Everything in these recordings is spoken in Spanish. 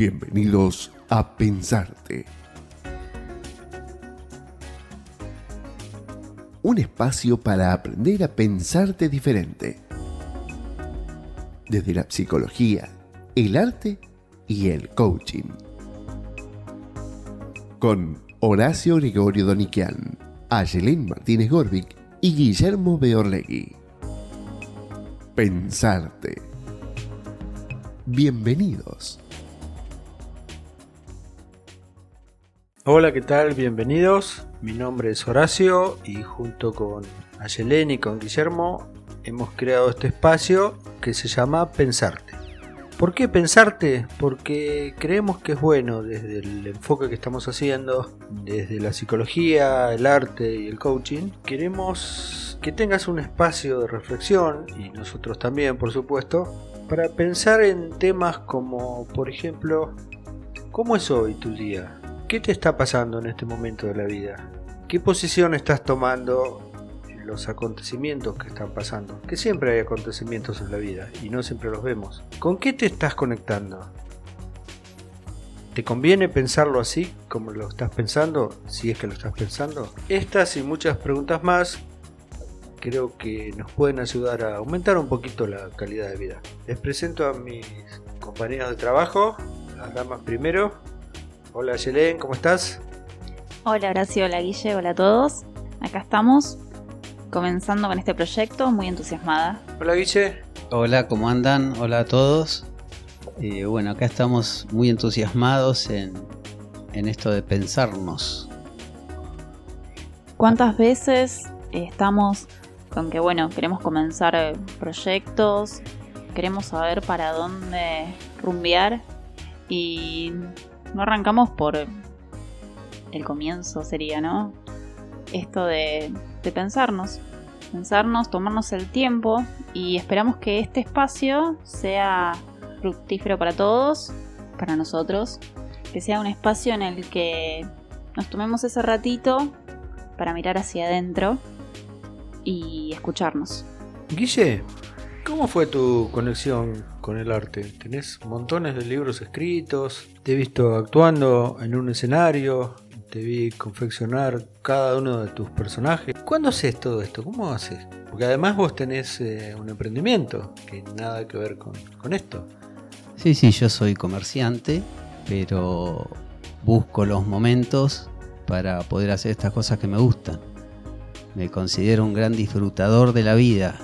Bienvenidos a Pensarte. Un espacio para aprender a pensarte diferente. Desde la psicología, el arte y el coaching. Con Horacio Gregorio Doniquian, Ayelén Martínez Gorbic y Guillermo Beorlegui. Pensarte. Bienvenidos. Hola, ¿qué tal? Bienvenidos. Mi nombre es Horacio y junto con Ayelén y con Guillermo hemos creado este espacio que se llama Pensarte. ¿Por qué pensarte? Porque creemos que es bueno desde el enfoque que estamos haciendo, desde la psicología, el arte y el coaching. Queremos que tengas un espacio de reflexión, y nosotros también por supuesto, para pensar en temas como, por ejemplo, ¿cómo es hoy tu día? ¿Qué te está pasando en este momento de la vida? ¿Qué posición estás tomando en los acontecimientos que están pasando? Que siempre hay acontecimientos en la vida y no siempre los vemos. ¿Con qué te estás conectando? ¿Te conviene pensarlo así como lo estás pensando? Si es que lo estás pensando. Estas y muchas preguntas más creo que nos pueden ayudar a aumentar un poquito la calidad de vida. Les presento a mis compañeros de trabajo, las damas primero. Hola Yelén, ¿cómo estás? Hola Horacio, hola Guille, hola a todos. Acá estamos, comenzando con este proyecto, muy entusiasmada. Hola Guille. Hola, ¿cómo andan? Hola a todos. Eh, bueno, acá estamos muy entusiasmados en, en esto de pensarnos. ¿Cuántas veces estamos con que, bueno, queremos comenzar eh, proyectos, queremos saber para dónde rumbear y no arrancamos por el comienzo sería, ¿no? Esto de, pensarnos, pensarnos, tomarnos el tiempo y esperamos que este espacio sea fructífero para todos, para nosotros, que sea un espacio en el que nos tomemos ese ratito para mirar hacia adentro y escucharnos. Guille, ¿cómo fue tu conexión con el arte? Tenés montones de libros escritos, te he visto actuando en un escenario, te vi confeccionar cada uno de tus personajes. ¿Cuándo haces todo esto? ¿Cómo haces? Porque además vos tenés eh, un emprendimiento que nada que ver con, con esto. Sí, sí, yo soy comerciante, pero busco los momentos para poder hacer estas cosas que me gustan. Me considero un gran disfrutador de la vida,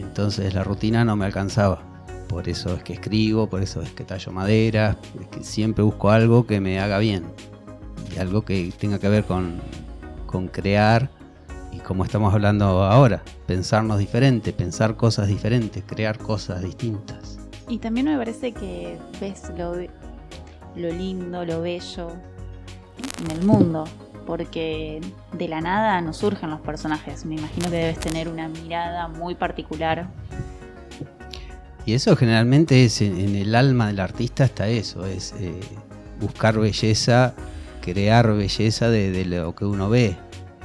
entonces la rutina no me alcanzaba. Por eso es que escribo, por eso es que tallo madera, es que siempre busco algo que me haga bien. Y algo que tenga que ver con, con crear y como estamos hablando ahora, pensarnos diferente, pensar cosas diferentes, crear cosas distintas. Y también me parece que ves lo, lo lindo, lo bello en el mundo, porque de la nada nos surgen los personajes. Me imagino que debes tener una mirada muy particular. Y eso generalmente es en, el alma del artista está eso, es eh, buscar belleza, crear belleza de, de lo que uno ve.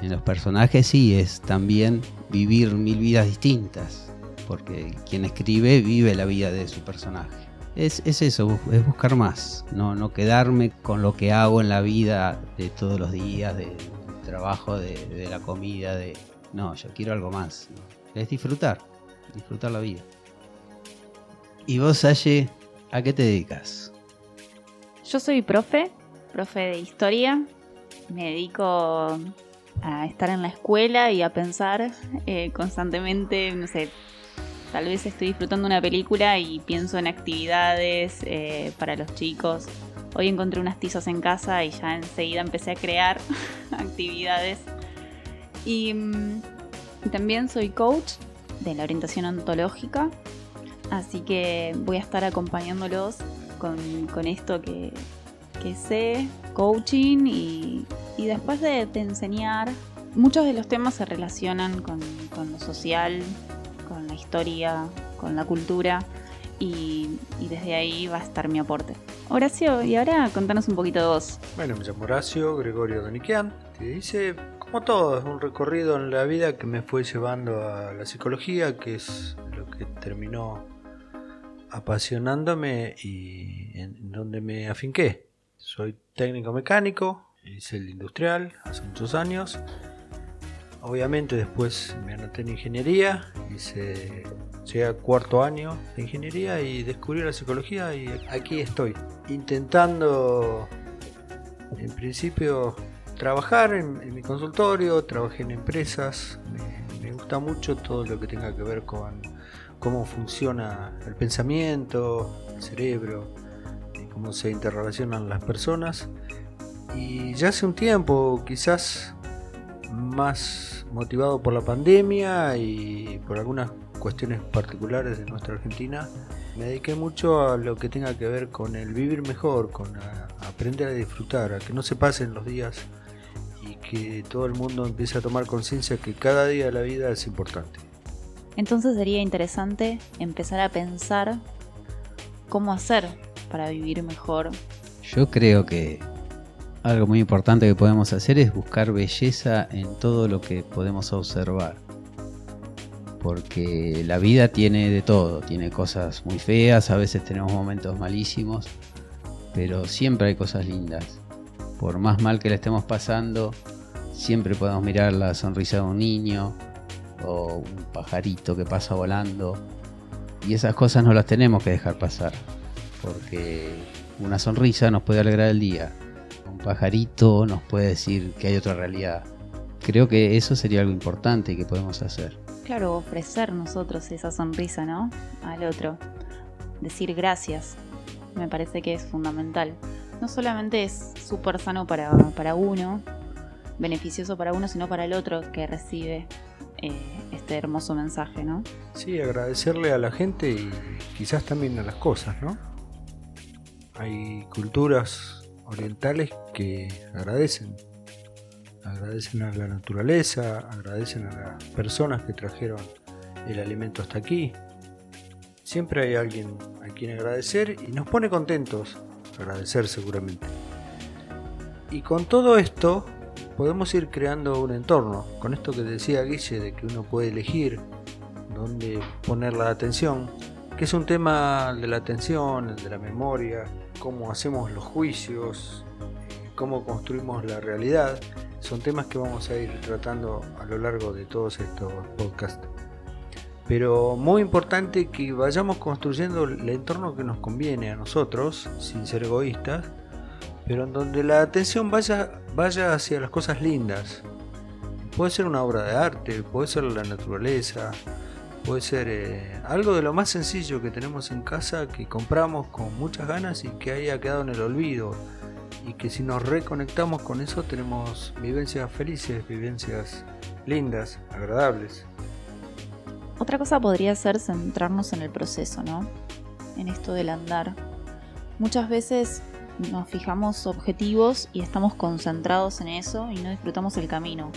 En los personajes sí es también vivir mil vidas distintas, porque quien escribe vive la vida de su personaje. Es, es eso, es buscar más, no, no quedarme con lo que hago en la vida de todos los días, de- del trabajo, de, la comida, de... No, yo quiero algo más. Es disfrutar, disfrutar la vida. ¿Y vos, Aye, a qué te dedicas? Yo soy profe, profe de historia. Me dedico a estar en la escuela y a pensar eh, constantemente, no sé, tal vez estoy disfrutando una película y pienso en actividades eh, para los chicos. Hoy encontré unas tizas en casa y ya enseguida empecé a crear actividades. Y, mm, también soy coach de la orientación ontológica, así que voy a estar acompañándolos con, esto que, sé, coaching y, después de, enseñar, muchos de los temas se relacionan con, lo social, historia, con la cultura y, y desde ahí va a estar mi aporte. Horacio, y ahora contanos un poquito de vos. Bueno, me llamo Horacio Gregorio Doniquian. Te hice, como todo, un recorrido en la vida que me fue llevando a la psicología, que es lo que terminó apasionándome y en donde me afinqué. Soy técnico mecánico, hice el industrial hace muchos años. Obviamente después me anoté en ingeniería, hice llegué a cuarto año de ingeniería y descubrí la psicología y aquí estoy, intentando en principio trabajar en, mi consultorio, trabajé en empresas, me, gusta mucho todo lo que tenga que ver con cómo funciona el pensamiento, el cerebro, cómo se interrelacionan las personas. Y ya hace un tiempo, quizás más motivado por la pandemia y por algunas cuestiones particulares de nuestra Argentina, me dediqué mucho a lo que tenga que ver con el vivir mejor, con aprender a disfrutar, a que no se pasen los días y que todo el mundo empiece a tomar conciencia que cada día de la vida es importante. Entonces sería interesante empezar a pensar cómo hacer para vivir mejor. Yo creo que algo muy importante que podemos hacer es buscar belleza en todo lo que podemos observar. Porque la vida tiene de todo, tiene cosas muy feas, a veces tenemos momentos malísimos, pero siempre hay cosas lindas. Por más mal que le estemos pasando, siempre podemos mirar la sonrisa de un niño o un pajarito que pasa volando. Y esas cosas no las tenemos que dejar pasar porque una sonrisa nos puede alegrar el día, pajarito nos puede decir que hay otra realidad. Creo que eso sería algo importante que podemos hacer. Claro, ofrecer nosotros esa sonrisa, ¿no? Al otro. Decir gracias. Me parece que es fundamental. No solamente es súper sano para, para uno, beneficioso para uno, sino para el otro que recibe eh, este hermoso mensaje, ¿no? Sí, agradecerle a la gente y quizás también a las cosas, ¿no? Hay culturas orientales que agradecen. Agradecen a la naturaleza, agradecen a las personas que trajeron el alimento hasta aquí. Siempre hay alguien a quien agradecer y nos pone contentos agradecer seguramente. Y con todo esto podemos ir creando un entorno. Con esto que decía Guille de que uno puede elegir dónde poner la atención, que es un tema de la atención, de la memoria, cómo hacemos los juicios, cómo construimos la realidad, son temas que vamos a ir tratando a lo largo de todos estos podcasts. Pero muy importante que vayamos construyendo el entorno que nos conviene a nosotros, sin ser egoístas, pero en donde la atención vaya, vaya hacia las cosas lindas. Puede ser una obra de arte, puede ser la naturaleza, Puede ser eh, algo de lo más sencillo que tenemos en casa, que compramos con muchas ganas y que haya quedado en el olvido. Y que si nos reconectamos con eso tenemos vivencias felices, vivencias lindas, agradables. Otra cosa podría ser centrarnos en el proceso, ¿no? En esto del andar. Muchas veces nos fijamos objetivos y estamos concentrados en eso y no disfrutamos el camino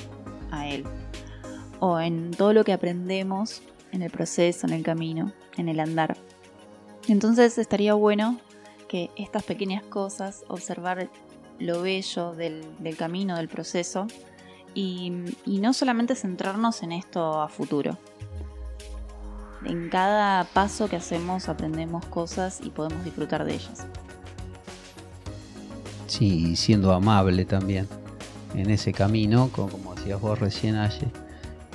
a él. O en todo lo que aprendemos en el proceso, en el camino, en el andar. Entonces estaría bueno que estas pequeñas cosas, observar lo bello del, camino, del proceso, y, no solamente centrarnos en esto a futuro. En cada paso que hacemos aprendemos cosas y podemos disfrutar de ellas. Sí, siendo amable también en ese camino, como, decías vos recién, Aye,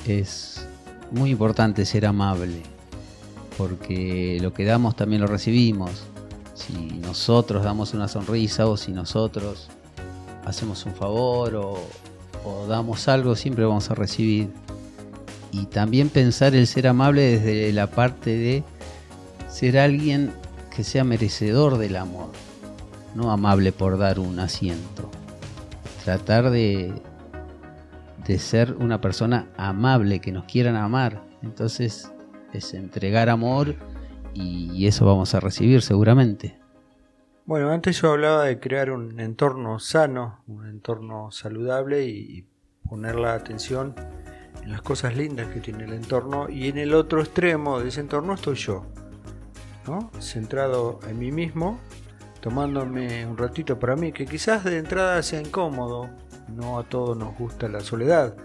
es muy importante ser amable, porque lo que damos también lo recibimos. Si nosotros damos una sonrisa o si nosotros hacemos un favor o, damos algo, siempre vamos a recibir. Y también pensar el ser amable desde la parte de ser alguien que sea merecedor del amor, no amable por dar un asiento. Tratar de, de ser una persona amable, que nos quieran amar. Entonces es entregar amor y eso vamos a recibir seguramente. Bueno, antes yo hablaba de crear un entorno sano, un entorno saludable y poner la atención en las cosas lindas que tiene el entorno y en el otro extremo de ese entorno estoy yo, ¿no? centrado en mí mismo, tomándome un ratito para mí, que quizás de entrada sea incómodo, no a todos nos gusta la soledad,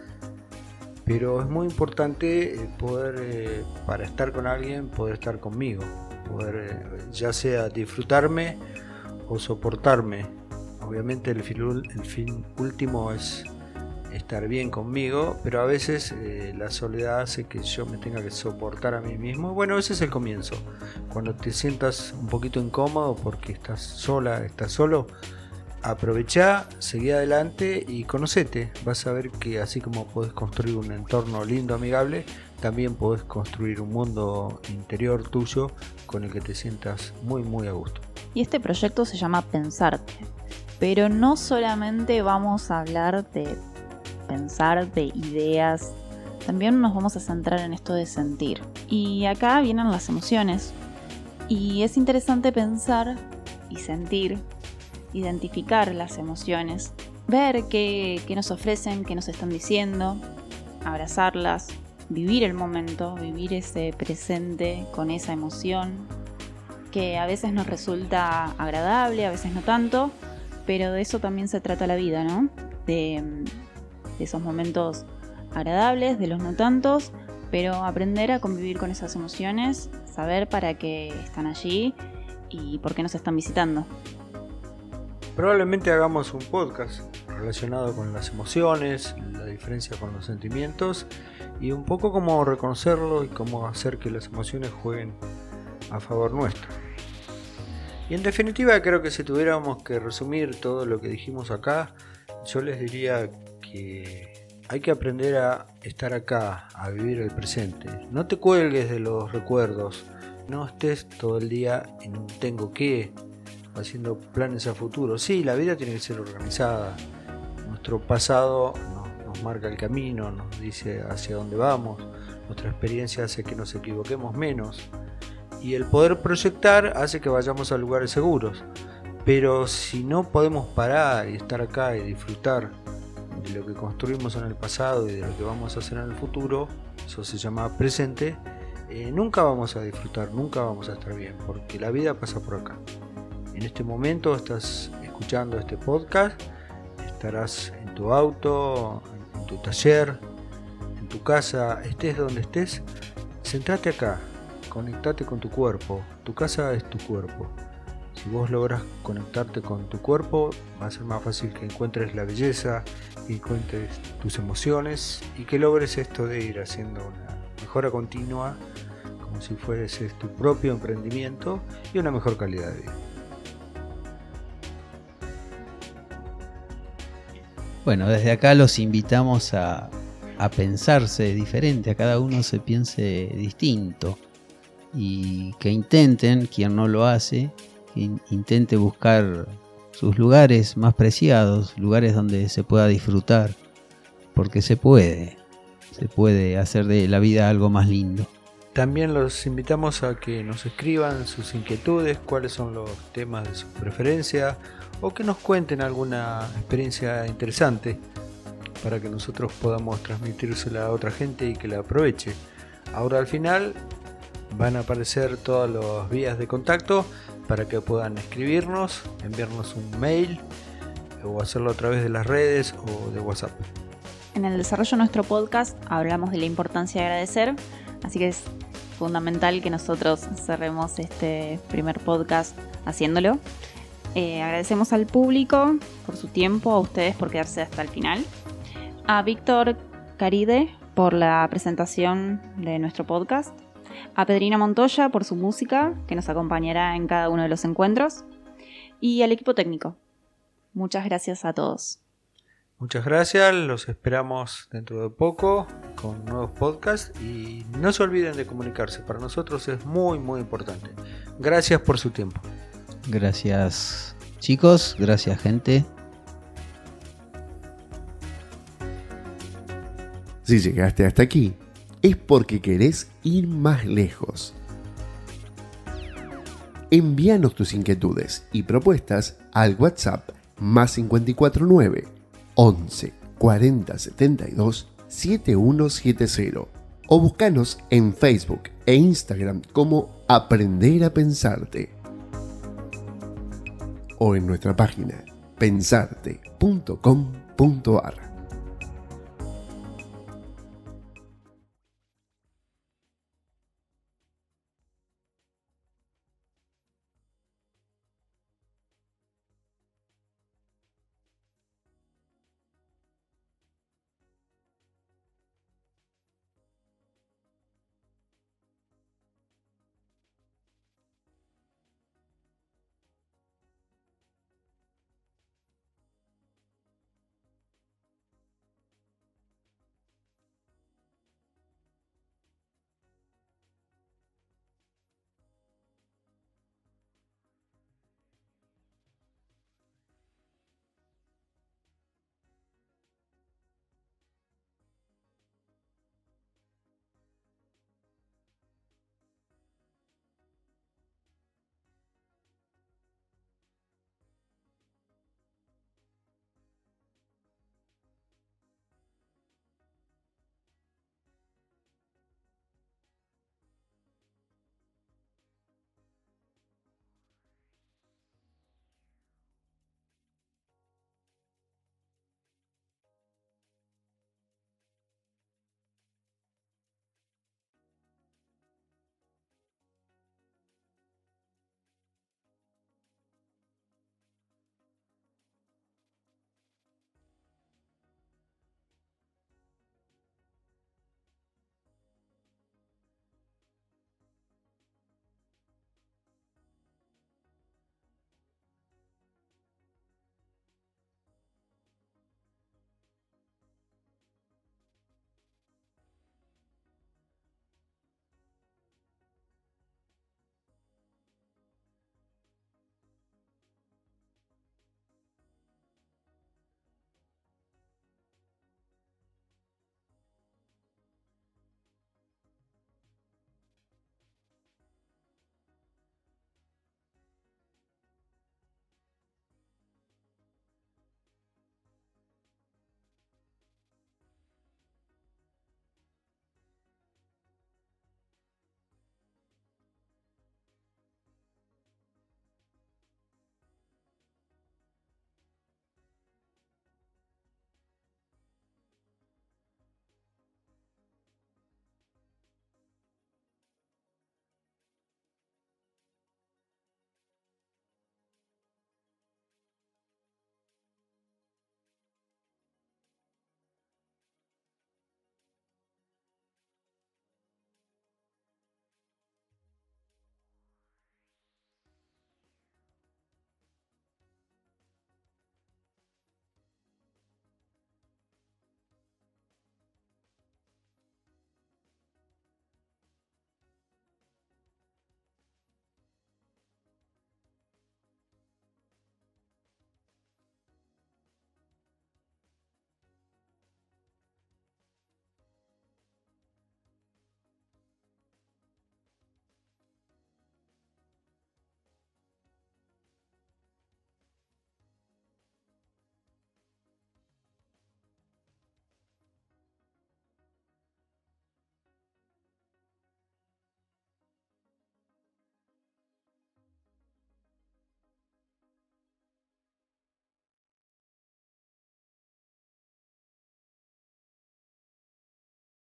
pero es muy importante eh, poder, eh, para estar con alguien, poder estar conmigo, poder eh, ya sea disfrutarme o soportarme. Obviamente el fin, el fin último es estar bien conmigo, pero a veces la soledad hace que yo me tenga que soportar a mí mismo. Bueno, ese es el comienzo. Cuando te sientas un poquito incómodo porque estás sola, estás solo, aprovecha, seguí adelante y conocete. Vas a ver que así como puedes construir un entorno lindo, amigable, también puedes construir un mundo interior tuyo con el que te sientas muy, muy a gusto. Y este proyecto se llama Pensarte. Pero no solamente vamos a hablar de pensar, de ideas, también nos vamos a centrar en esto de sentir. Y acá vienen las emociones. Y es interesante pensar y sentir, identificar las emociones, ver qué, nos ofrecen, qué nos están diciendo, abrazarlas, vivir el momento, vivir ese presente con esa emoción, que a veces nos resulta agradable, a veces no tanto, pero de eso también se trata la vida, ¿no? De, de esos momentos agradables, de los no tantos, pero aprender a convivir con esas emociones, saber para qué están allí y por qué nos están visitando. Probablemente hagamos un podcast relacionado con las emociones, la diferencia con los sentimientos y un poco cómo reconocerlo y cómo hacer que las emociones jueguen a favor nuestro. Y en definitiva creo que si tuviéramos que resumir todo lo que dijimos acá, yo les diría que hay que aprender a estar acá, a vivir el presente. No te cuelgues de los recuerdos, no estés todo el día en un tengo que, haciendo planes a futuro. Sí, la vida tiene que ser organizada. Nuestro pasado nos, marca el camino, nos dice hacia dónde vamos. Nuestra experiencia hace que nos equivoquemos menos. Y el poder proyectar hace que vayamos a lugares seguros. Pero si no podemos parar y estar acá y disfrutar de lo que construimos en el pasado y de lo que vamos a hacer en el futuro, eso se llama presente, eh, nunca vamos a disfrutar, nunca vamos a estar bien, porque la vida pasa por acá. En este momento estás escuchando este podcast, estarás en tu auto, en tu taller, en tu casa, estés donde estés, centrate acá, conectate con tu cuerpo, tu casa es tu cuerpo. Si vos logras conectarte con tu cuerpo, va a ser más fácil que encuentres la belleza, que encuentres tus emociones y que logres esto de ir haciendo una mejora continua, como si fuese tu propio emprendimiento y una mejor calidad de vida. Bueno, desde acá los invitamos a, pensarse diferente, a cada uno se piense distinto y que intenten, quien no lo hace, intente buscar sus lugares más preciados, lugares donde se pueda disfrutar, porque se puede, se puede hacer de la vida algo más lindo. También los invitamos a que nos escriban sus inquietudes, cuáles son los temas de su preferencia o que nos cuenten alguna experiencia interesante para que nosotros podamos transmitírsela a otra gente y que la aproveche. Ahora al final van a aparecer todas las vías de contacto para que puedan escribirnos, enviarnos un mail o hacerlo a través de las redes o de WhatsApp. En el desarrollo de nuestro podcast hablamos de la importancia de agradecer, así que fundamental que nosotros cerremos este primer podcast haciéndolo. Eh, agradecemos al público por su tiempo, a ustedes por quedarse hasta el final, a Víctor Caride por la presentación de nuestro podcast, a Pedrina Montoya por su música, que nos acompañará en cada uno de los encuentros, y al equipo técnico. Muchas gracias a todos. Muchas gracias, los esperamos dentro de poco con nuevos podcasts y no se olviden de comunicarse, para nosotros es muy muy importante. Gracias por su tiempo. Gracias chicos, gracias gente. Si llegaste hasta aquí, es porque querés ir más lejos. Envíanos tus inquietudes y propuestas al WhatsApp más 549 11 40 72 7170 o búscanos en Facebook e Instagram como Aprender a Pensarte o en nuestra página pensarte.com.ar.